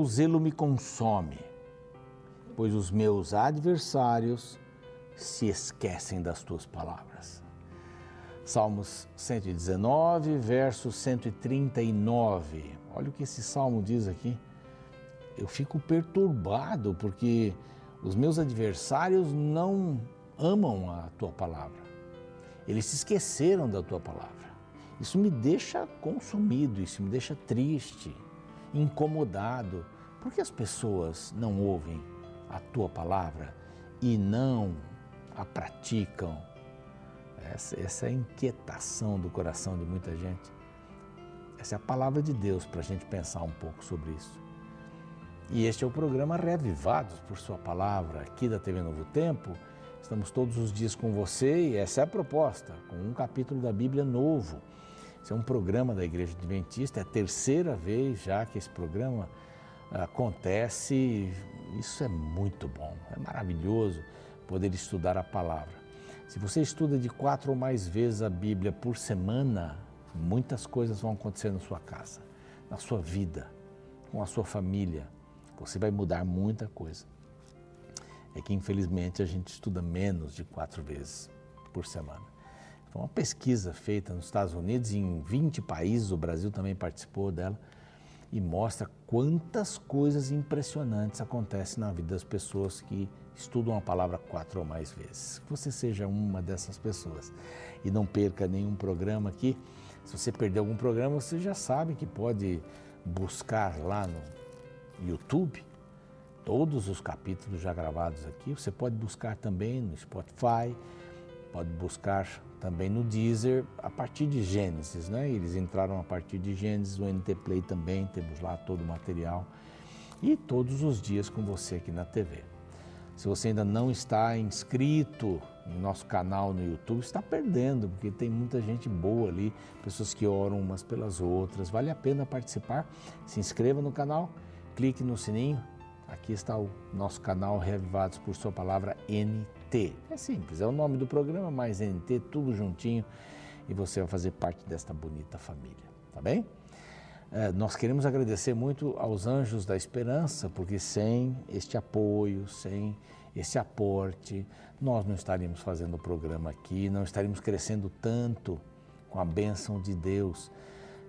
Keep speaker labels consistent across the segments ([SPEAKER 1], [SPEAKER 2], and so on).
[SPEAKER 1] O meu zelo me consome, pois os meus adversários se esquecem das tuas palavras. Salmos 119, verso 139. Olha o que esse salmo diz aqui. Eu fico perturbado porque os meus adversários não amam a tua palavra. Eles se esqueceram da tua palavra. Isso me deixa consumido, isso me deixa triste, incomodado. Por que as pessoas não ouvem a tua palavra e não a praticam? Essa, essa é a inquietação do coração de muita gente. Essa é a palavra de Deus para a gente pensar um pouco sobre isso. E este é o programa Reavivados por Sua Palavra, aqui da TV Novo Tempo. Estamos todos os dias com você e essa é a proposta, com um capítulo da Bíblia novo. Esse é um programa da Igreja Adventista, é a terceira vez já que esse programa acontece. Isso é muito bom, é maravilhoso poder estudar a palavra. Se você estuda de quatro ou mais vezes a Bíblia por semana, muitas coisas vão acontecer na sua casa, na sua vida, com a sua família. Você vai mudar muita coisa. É que infelizmente a gente estuda menos de quatro vezes por semana. Foi uma pesquisa feita nos Estados Unidos, em 20 países, o Brasil também participou dela, e mostra quantas coisas impressionantes acontecem na vida das pessoas que estudam a palavra quatro ou mais vezes. Que você seja uma dessas pessoas e não perca nenhum programa aqui. Se você perder algum programa, você já sabe que pode buscar lá no YouTube todos os capítulos já gravados aqui. Você pode buscar também no Spotify, pode buscar também no Deezer a partir de Gênesis, né? Eles entraram a partir de Gênesis, o NT Play também, temos lá todo o material e todos os dias com você aqui na TV. Se você ainda não está inscrito em nosso canal no YouTube, está perdendo, porque tem muita gente boa ali, pessoas que oram umas pelas outras. Vale a pena participar. Se inscreva no canal, clique no sininho. Aqui está o nosso canal Reavivados por Sua Palavra NT. É simples, é o nome do programa, mais NT, tudo juntinho, e você vai fazer parte desta bonita família, tá bem? É, nós queremos agradecer muito aos Anjos da Esperança, porque sem este apoio, sem esse aporte, nós não estaríamos fazendo o programa aqui, não estaríamos crescendo tanto com a bênção de Deus.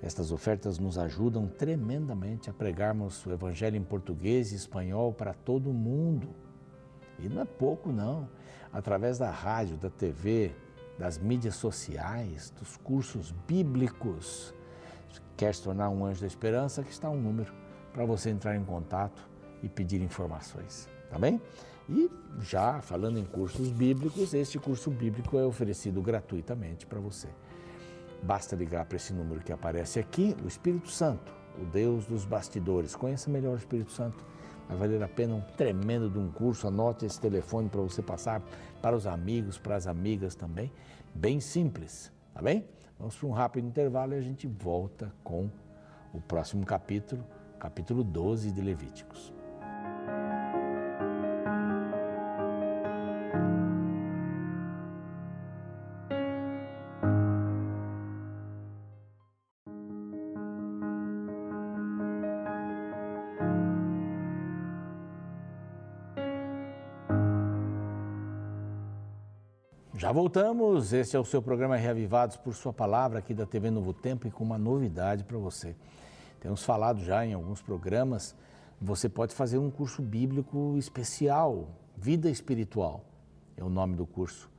[SPEAKER 1] Estas ofertas nos ajudam tremendamente a pregarmos o Evangelho em português e espanhol para todo o mundo. E não é pouco, não. Através da rádio, da TV, das mídias sociais, dos cursos bíblicos quer se tornar um anjo da esperança, que está um número para você entrar em contato e pedir informações, tá bem? E já falando em cursos bíblicos, este curso bíblico é oferecido gratuitamente para você. Basta ligar para esse número que aparece aqui, o Espírito Santo, o Deus dos bastidores. Conheça melhor o Espírito Santo. Vai valer a pena um tremendo de um curso. Anote esse telefone para você passar para os amigos, para as amigas também. Bem simples, tá bem? Vamos para um rápido intervalo e a gente volta com o próximo capítulo, capítulo 12 de Levíticos. Já voltamos, este é o seu programa Reavivados por Sua Palavra aqui da TV Novo Tempo e com uma novidade para você. Temos falado já em alguns programas, você pode fazer um curso bíblico especial, Vida Espiritual, é o nome do curso,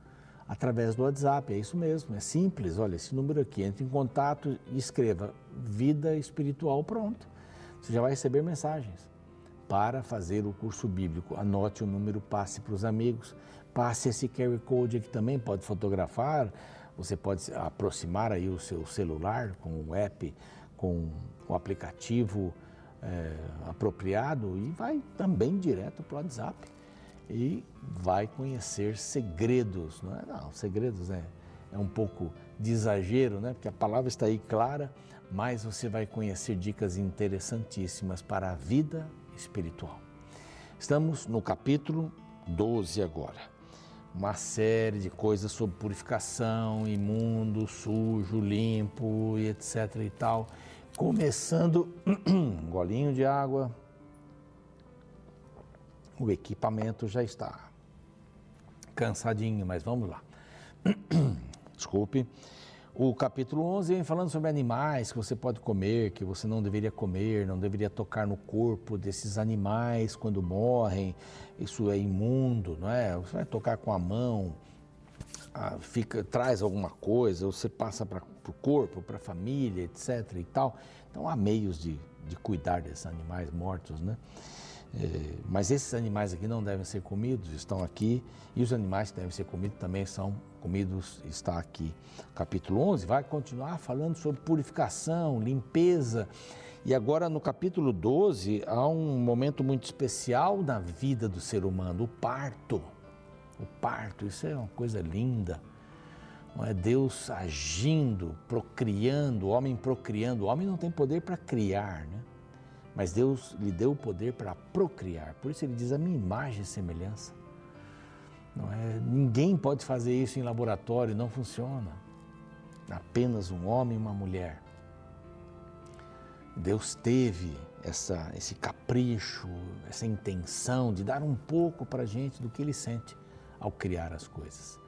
[SPEAKER 1] através do WhatsApp, é isso mesmo, é simples, olha, esse número aqui, entre em contato e escreva Vida Espiritual, pronto, você já vai receber mensagens para fazer o curso bíblico. Anote o número, passe para os amigos, passe esse QR Code aqui também, pode fotografar, você pode aproximar aí o seu celular com o app, com o aplicativo é, apropriado e vai também direto para o WhatsApp e vai conhecer segredos, não é? Não, segredos é, é um pouco de exagero, né? Porque a palavra está aí clara, mas você vai conhecer dicas interessantíssimas para a vida espiritual. Estamos no capítulo 12 agora uma série de coisas sobre purificação, imundo, sujo, limpo e etc e tal. Começando um golinho de água. O equipamento já está cansadinho, mas vamos lá. Desculpe. O capítulo 11 vem falando sobre animais que você pode comer, que você não deveria comer, não deveria tocar no corpo desses animais quando morrem. Isso é imundo, não é? Você vai tocar com a mão, fica, traz alguma coisa, você passa para o corpo, para a família, etc. e tal. Então há meios de, de cuidar desses animais mortos, né? É, mas esses animais aqui não devem ser comidos, estão aqui, e os animais que devem ser comidos também são comidos, está aqui. Capítulo 11 vai continuar falando sobre purificação, limpeza, e agora no capítulo 12 há um momento muito especial na vida do ser humano, o parto. O parto, isso é uma coisa linda. Não é Deus agindo, procriando, o homem procriando. O homem não tem poder para criar, né? Mas Deus lhe deu o poder para procriar. Por isso ele diz a minha imagem e semelhança. Não é, ninguém pode fazer isso em laboratório, não funciona. Apenas um homem e uma mulher. Deus teve essa, esse capricho, essa intenção de dar um pouco para a gente do que ele sente ao criar as coisas.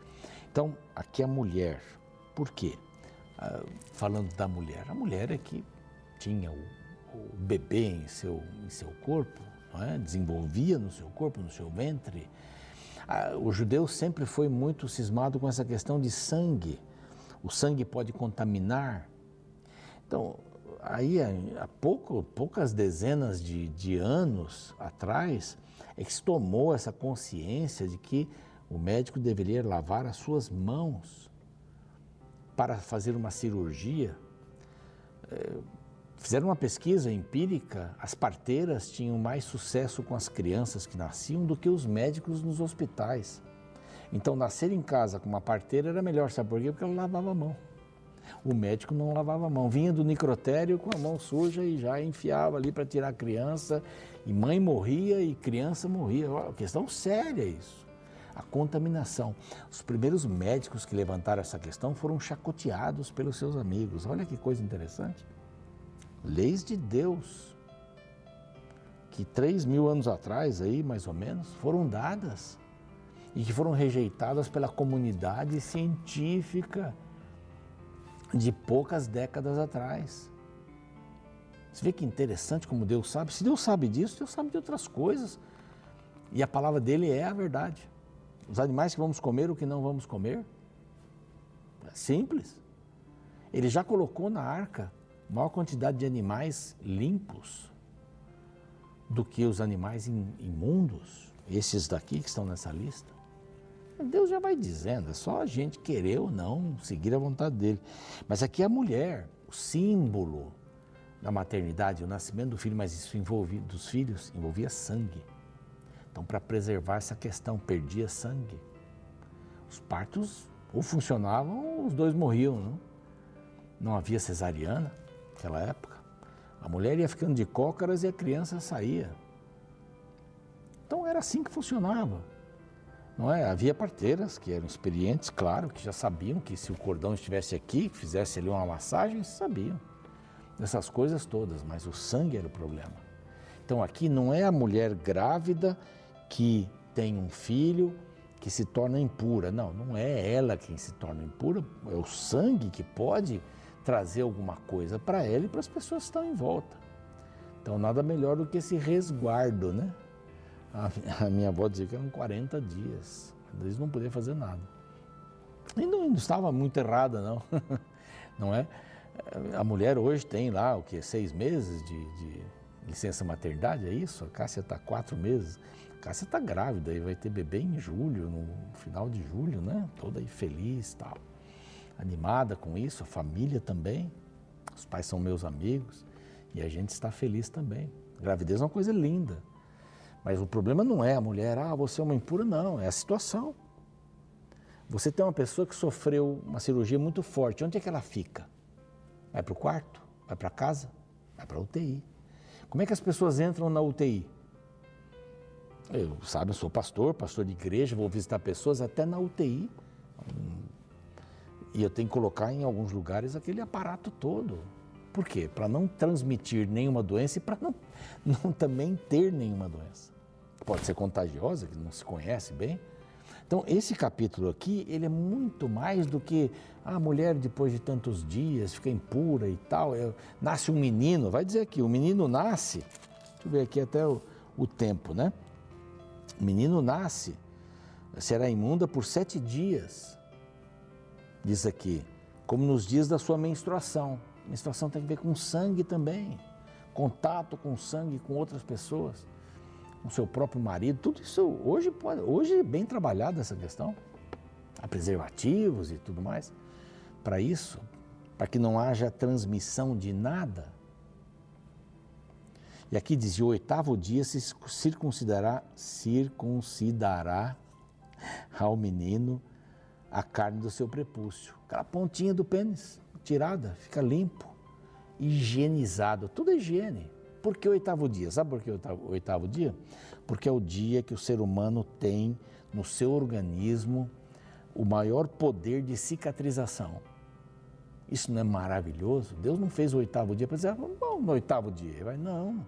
[SPEAKER 1] Então, aqui a mulher. Por quê? Ah, falando da mulher, a mulher é que tinha o o bebê em seu, em seu corpo, é? desenvolvia no seu corpo, no seu ventre. Ah, o judeu sempre foi muito cismado com essa questão de sangue. O sangue pode contaminar. Então, aí há pouco, poucas dezenas de, de anos atrás, é que se tomou essa consciência de que o médico deveria lavar as suas mãos para fazer uma cirurgia. É, Fizeram uma pesquisa empírica, as parteiras tinham mais sucesso com as crianças que nasciam do que os médicos nos hospitais. Então, nascer em casa com uma parteira era melhor, sabe por quê? Porque ela lavava a mão. O médico não lavava a mão, vinha do necrotério com a mão suja e já enfiava ali para tirar a criança, e mãe morria e criança morria. Uma questão séria isso. A contaminação. Os primeiros médicos que levantaram essa questão foram chacoteados pelos seus amigos. Olha que coisa interessante leis de Deus, que três mil anos atrás, aí mais ou menos, foram dadas e que foram rejeitadas pela comunidade científica de poucas décadas atrás. Você vê que interessante como Deus sabe. Se Deus sabe disso, Deus sabe de outras coisas. E a palavra dele é a verdade. Os animais que vamos comer, o que não vamos comer. É simples. Ele já colocou na arca maior quantidade de animais limpos do que os animais imundos, esses daqui que estão nessa lista. Deus já vai dizendo, é só a gente querer ou não seguir a vontade dele. Mas aqui a mulher, o símbolo da maternidade, o nascimento do filho, mas isso envolvia, dos filhos envolvia sangue. Então, para preservar essa questão, perdia sangue. Os partos ou funcionavam ou os dois morriam. Não, não havia cesariana naquela época. A mulher ia ficando de cócaras e a criança saía. Então era assim que funcionava. Não é? Havia parteiras que eram experientes, claro, que já sabiam que se o cordão estivesse aqui, fizesse ali uma massagem, sabiam dessas coisas todas, mas o sangue era o problema. Então aqui não é a mulher grávida que tem um filho que se torna impura. Não, não é ela quem se torna impura, é o sangue que pode trazer alguma coisa para ela e para as pessoas que estão em volta. Então, nada melhor do que esse resguardo, né? A, minha avó dizia que eram 40 dias, eles não podiam fazer nada. E não, não estava muito errada, não. Não é? A mulher hoje tem lá, o que, seis meses de, de licença maternidade, é isso? A Cássia está quatro meses. A Cássia está grávida e vai ter bebê em julho, no final de julho, né? Toda aí feliz e tal animada com isso, a família também. Os pais são meus amigos e a gente está feliz também. Gravidez é uma coisa linda. Mas o problema não é a mulher, ah, você é uma impura, não, é a situação. Você tem uma pessoa que sofreu uma cirurgia muito forte, onde é que ela fica? Vai para o quarto? Vai para casa? Vai para a UTI. Como é que as pessoas entram na UTI? Eu, sabe, eu sou pastor, pastor de igreja, vou visitar pessoas até na UTI. E eu tenho que colocar em alguns lugares aquele aparato todo. Por quê? Para não transmitir nenhuma doença e para não, não também ter nenhuma doença. pode ser contagiosa, que não se conhece bem. Então, esse capítulo aqui, ele é muito mais do que a mulher, depois de tantos dias, fica impura e tal. É, nasce um menino, vai dizer aqui, o menino nasce, deixa eu ver aqui até o, o tempo, né? O menino nasce, será imunda por sete dias, diz aqui, como nos dias da sua menstruação. Menstruação tem a ver com sangue também, contato com sangue com outras pessoas com seu próprio marido, tudo isso hoje pode, hoje é bem trabalhada essa questão. Há preservativos e tudo mais. Para isso, para que não haja transmissão de nada. E aqui diz: o oitavo dia se circuncidará, circuncidará ao menino a carne do seu prepúcio. Aquela pontinha do pênis tirada, fica limpo, higienizado. Tudo é higiene. Por que o oitavo dia? Sabe por que o oitavo dia? Porque é o dia que o ser humano tem no seu organismo o maior poder de cicatrização. Isso não é maravilhoso? Deus não fez o oitavo dia para dizer, ah, no oitavo dia. Vai, não.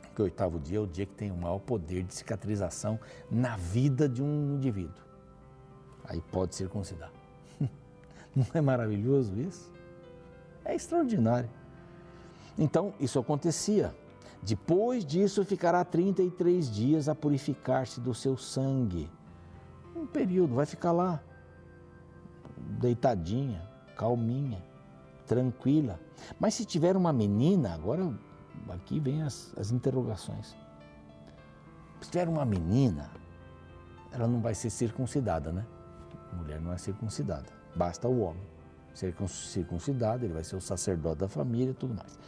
[SPEAKER 1] Porque o oitavo dia é o dia que tem o maior poder de cicatrização na vida de um indivíduo. Aí pode circuncidar. Não é maravilhoso isso? É extraordinário. Então, isso acontecia. Depois disso, ficará 33 dias a purificar-se do seu sangue. Um período, vai ficar lá, deitadinha, calminha, tranquila. Mas se tiver uma menina, agora aqui vem as, as interrogações. Se tiver uma menina, ela não vai ser circuncidada, né? Mulher não é circuncidada, basta o homem ser circuncidado, ele vai ser o sacerdote da família e tudo mais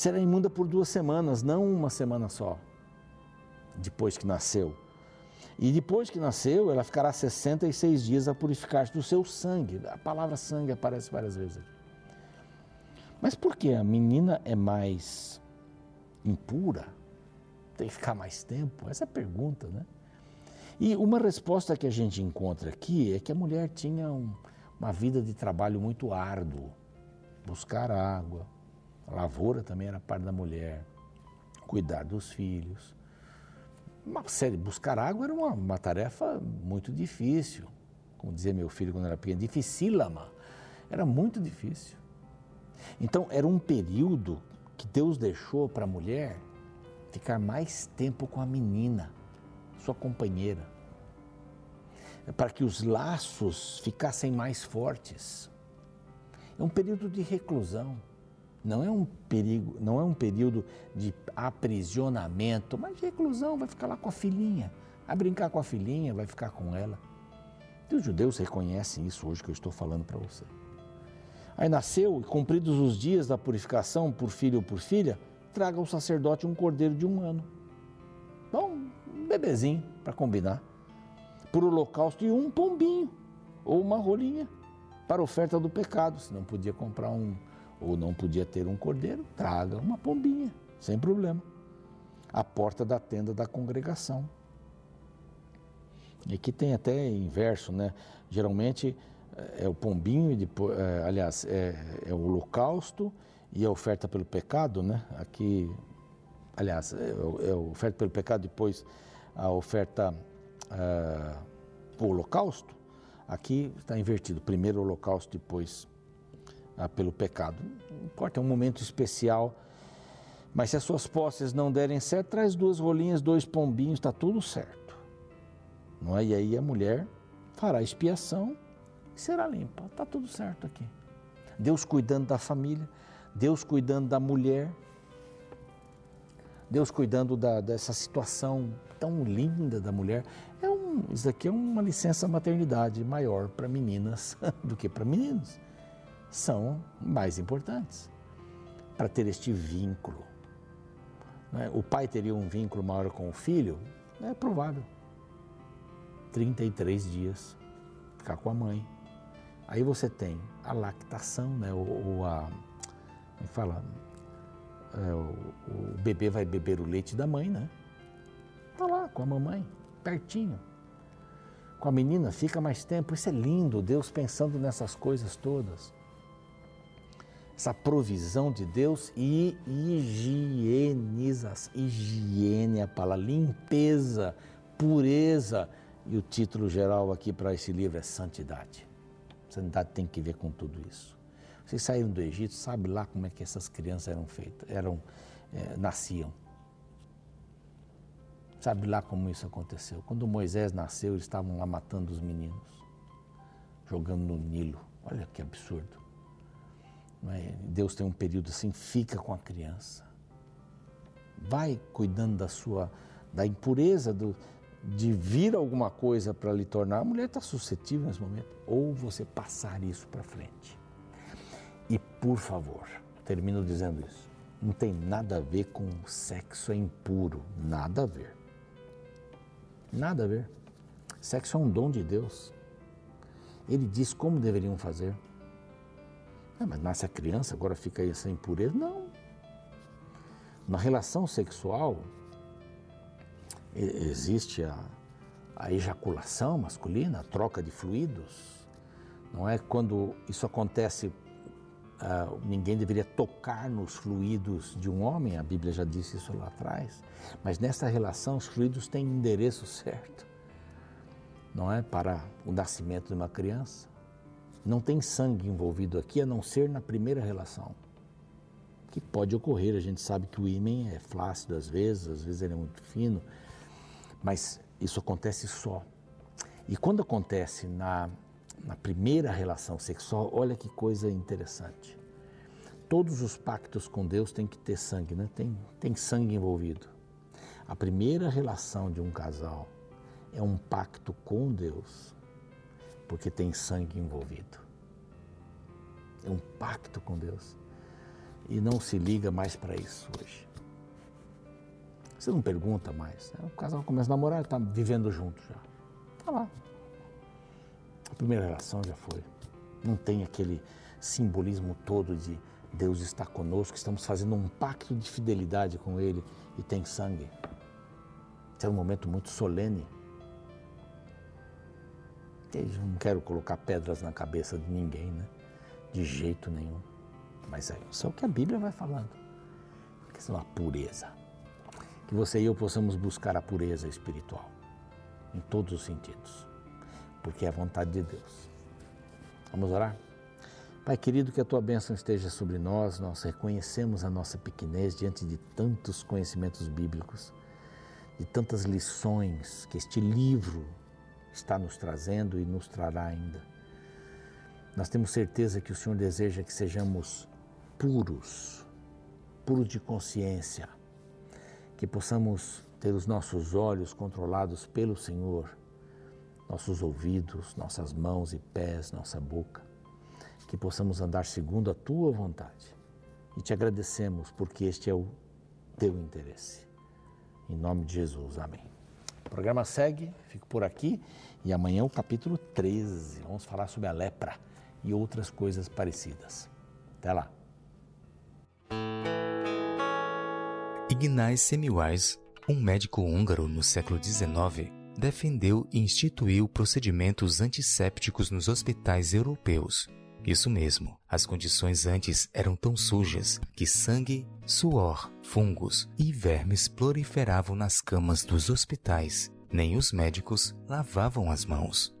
[SPEAKER 1] será imunda por duas semanas, não uma semana só, depois que nasceu. E depois que nasceu, ela ficará 66 dias a purificar-se do seu sangue. A palavra sangue aparece várias vezes aqui. Mas por que a menina é mais impura? Tem que ficar mais tempo? Essa é a pergunta, né? E uma resposta que a gente encontra aqui é que a mulher tinha um, uma vida de trabalho muito árduo. Buscar água, a lavoura também era parte da mulher, cuidar dos filhos. Uma série, buscar água era uma, uma tarefa muito difícil. Como dizia meu filho quando era pequeno, dificílama. Era muito difícil. Então, era um período que Deus deixou para a mulher ficar mais tempo com a menina, sua companheira, para que os laços ficassem mais fortes. É um período de reclusão. Não é um perigo, não é um período de aprisionamento, mas de reclusão, vai ficar lá com a filhinha, vai brincar com a filhinha, vai ficar com ela. E os judeus reconhecem isso hoje que eu estou falando para você. Aí nasceu, e cumpridos os dias da purificação por filho ou por filha, traga ao sacerdote um cordeiro de um ano. Bom, um bebezinho, para combinar. Por holocausto e um pombinho, ou uma rolinha, para oferta do pecado. Se não podia comprar um, ou não podia ter um cordeiro, traga uma pombinha, sem problema. A porta da tenda da congregação. E aqui tem até inverso, né? Geralmente é o pombinho, é, aliás, é, é, o holocausto e a oferta pelo pecado, né? Aqui, aliás, é, é a oferta pelo pecado, depois a oferta é, o holocausto. Aqui está invertido, primeiro o holocausto, depois ah, pelo pecado. Não importa, é um momento especial. Mas se as suas posses não derem certo, traz duas rolinhas, dois pombinhos, está tudo certo. Não é? E aí a mulher fará expiação e será limpa. Está tudo certo aqui. Deus cuidando da família, Deus cuidando da mulher, Deus cuidando da, dessa situação tão linda da mulher. É um, isso aqui é uma licença maternidade maior para meninas do que para meninos são mais importantes para ter este vínculo. Né? O pai teria um vínculo maior com o filho? É provável. 33 dias, ficar com a mãe. Aí você tem a lactação, né? ou, a. Como é fala? É, o, o bebê vai beber o leite da mãe, né? Tá lá com a mamãe, pertinho. Com a menina fica mais tempo. Isso é lindo, Deus pensando nessas coisas todas essa provisão de Deus e higienização. Higiene é a palavra, limpeza, pureza. E o título geral aqui para esse livro é Santidade. Santidade tem que ver com tudo isso. Vocês saíram do Egito, sabe lá como é que essas crianças eram feitas, eram, é, nasciam. Sabe lá como isso aconteceu? Quando Moisés nasceu, eles estavam lá matando os meninos, jogando no Nilo. Olha que absurdo. É? Deus tem um período assim, fica com a criança. Vai cuidando da sua, da impureza, do, de vir alguma coisa para lhe tornar. A mulher está suscetível nesse momento. Ou você passar isso para frente. E por favor, termino dizendo isso. Não tem nada a ver com sexo é impuro. Nada a ver. Nada a ver. Sexo é um dom de Deus. Ele diz como deveriam fazer. Ah, mas nasce a criança, agora fica aí essa impureza. Não. Na relação sexual, existe a, a ejaculação masculina, a troca de fluidos. Não é quando isso acontece, uh, ninguém deveria tocar nos fluidos de um homem, a Bíblia já disse isso lá atrás. Mas nessa relação, os fluidos têm endereço certo, não é? Para o nascimento de uma criança. Não tem sangue envolvido aqui a não ser na primeira relação. Que pode ocorrer, a gente sabe que o ímã é flácido às vezes, às vezes ele é muito fino, mas isso acontece só. E quando acontece na, na primeira relação sexual, olha que coisa interessante. Todos os pactos com Deus têm que ter sangue, né? tem, tem sangue envolvido. A primeira relação de um casal é um pacto com Deus porque tem sangue envolvido. É um pacto com Deus. E não se liga mais para isso hoje. Você não pergunta mais. Né? O casal começa a namorar, está vivendo junto já. Está lá. Primeira relação já foi. Não tem aquele simbolismo todo de Deus está conosco, estamos fazendo um pacto de fidelidade com Ele e tem sangue. Esse é um momento muito solene não quero colocar pedras na cabeça de ninguém, né? De jeito nenhum. Mas é só o que a Bíblia vai falando. A questão da pureza. Que você e eu possamos buscar a pureza espiritual. Em todos os sentidos. Porque é a vontade de Deus. Vamos orar? Pai querido, que a tua bênção esteja sobre nós. Nós reconhecemos a nossa pequenez diante de tantos conhecimentos bíblicos, de tantas lições que este livro está nos trazendo e nos trará ainda. Nós temos certeza que o Senhor deseja que sejamos puros, puros de consciência, que possamos ter os nossos olhos controlados pelo Senhor, nossos ouvidos, nossas mãos e pés, nossa boca, que possamos andar segundo a tua vontade. E te agradecemos porque este é o teu interesse. Em nome de Jesus, amém. O programa segue, fico por aqui e amanhã o capítulo 13. Vamos falar sobre a lepra e outras coisas parecidas. Até lá.
[SPEAKER 2] Ignaz Semmelweis, um médico húngaro no século XIX, defendeu e instituiu procedimentos antissépticos nos hospitais europeus isso mesmo, as condições antes eram tão sujas que sangue, suor, fungos e vermes proliferavam nas camas dos hospitais. Nem os médicos lavavam as mãos.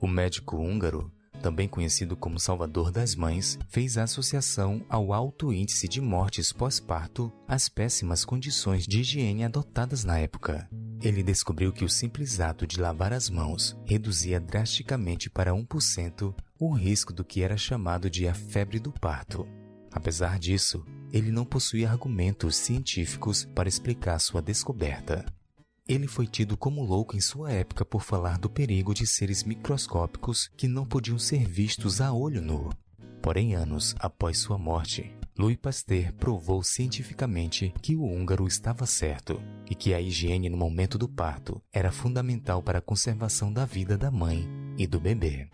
[SPEAKER 2] O médico húngaro, também conhecido como Salvador das Mães, fez associação ao alto índice de mortes pós-parto às péssimas condições de higiene adotadas na época. Ele descobriu que o simples ato de lavar as mãos reduzia drasticamente para 1% o risco do que era chamado de a febre do parto. Apesar disso, ele não possuía argumentos científicos para explicar sua descoberta. Ele foi tido como louco em sua época por falar do perigo de seres microscópicos que não podiam ser vistos a olho nu. Porém, anos após sua morte, Louis Pasteur provou cientificamente que o húngaro estava certo e que a higiene no momento do parto era fundamental para a conservação da vida da mãe e do bebê.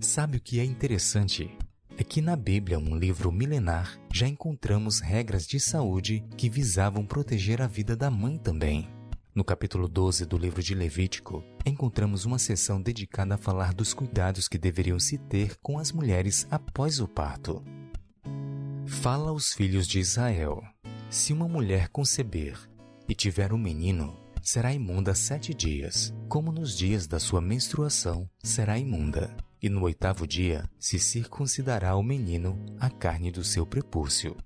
[SPEAKER 2] Sabe o que é interessante? É que na Bíblia, um livro milenar, já encontramos regras de saúde que visavam proteger a vida da mãe também. No capítulo 12 do livro de Levítico, encontramos uma seção dedicada a falar dos cuidados que deveriam se ter com as mulheres após o parto. Fala aos filhos de Israel: Se uma mulher conceber e tiver um menino, será imunda sete dias, como nos dias da sua menstruação será imunda. E no oitavo dia se circuncidará o menino a carne do seu prepúcio.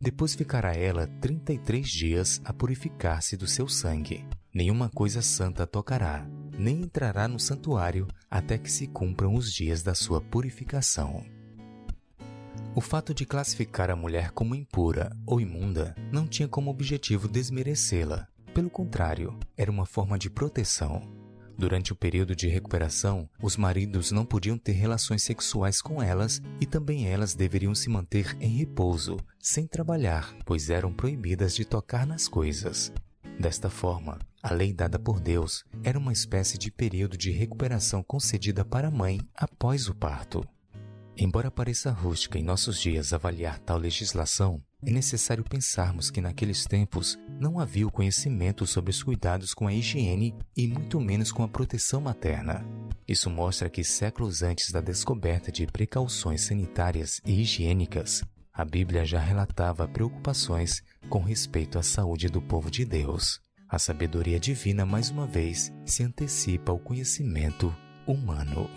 [SPEAKER 2] Depois ficará ela trinta e três dias a purificar-se do seu sangue. Nenhuma coisa santa tocará, nem entrará no santuário até que se cumpram os dias da sua purificação. O fato de classificar a mulher como impura ou imunda não tinha como objetivo desmerecê-la. Pelo contrário, era uma forma de proteção. Durante o período de recuperação, os maridos não podiam ter relações sexuais com elas e também elas deveriam se manter em repouso, sem trabalhar, pois eram proibidas de tocar nas coisas. Desta forma, a lei dada por Deus era uma espécie de período de recuperação concedida para a mãe após o parto. Embora pareça rústica em nossos dias avaliar tal legislação, é necessário pensarmos que naqueles tempos não havia o conhecimento sobre os cuidados com a higiene e muito menos com a proteção materna. Isso mostra que séculos antes da descoberta de precauções sanitárias e higiênicas, a Bíblia já relatava preocupações com respeito à saúde do povo de Deus. A sabedoria divina, mais uma vez, se antecipa ao conhecimento humano.